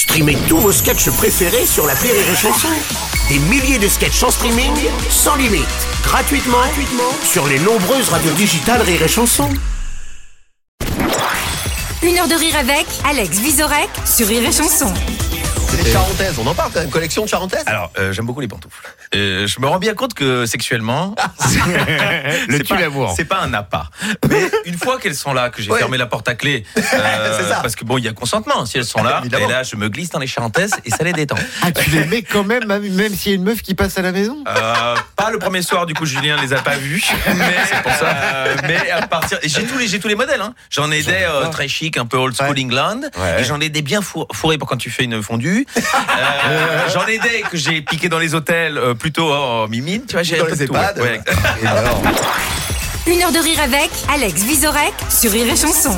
Streamez tous vos sketchs préférés sur la Rire et Chanson. Des milliers de sketchs en streaming, sans limite, gratuitement, gratuitement sur les nombreuses radios digitales Rire et Chanson. Une heure de rire avec Alex Visorek sur Rire et Chanson. Les charentaises, on en parle quand même, collection de charentaises Alors, euh, j'aime beaucoup les pantoufles. Euh, je me rends bien compte que sexuellement, Le c'est pas- l'amour. C'est pas un appât. Mais une fois qu'elles sont là, que j'ai Ouais. fermé la porte à clé, euh, C'est ça. parce que bon, il y a consentement si elles sont là. Et là, je me glisse dans les charentaises et ça les détend. Ah, tu les mets quand même, même même s'il y a une meuf qui passe à la maison? Euh, pas le premier soir, du coup, Julien les a pas vus. Mais c'est pour ça. mais à partir, j'ai tous les, j'ai tous les modèles. Hein. J'en ai des euh, très chic, un peu old school Ouais. England, Ouais. et j'en ai des bien four- fourrés pour quand tu fais une fondue. Euh, j'en ai des que j'ai piqué dans les hôtels, euh, plutôt oh, mimine, tu vois. J'ai Dans un peu les tout, ouais. Une heure de rire avec Alex Visorek sur Rire et Chanson.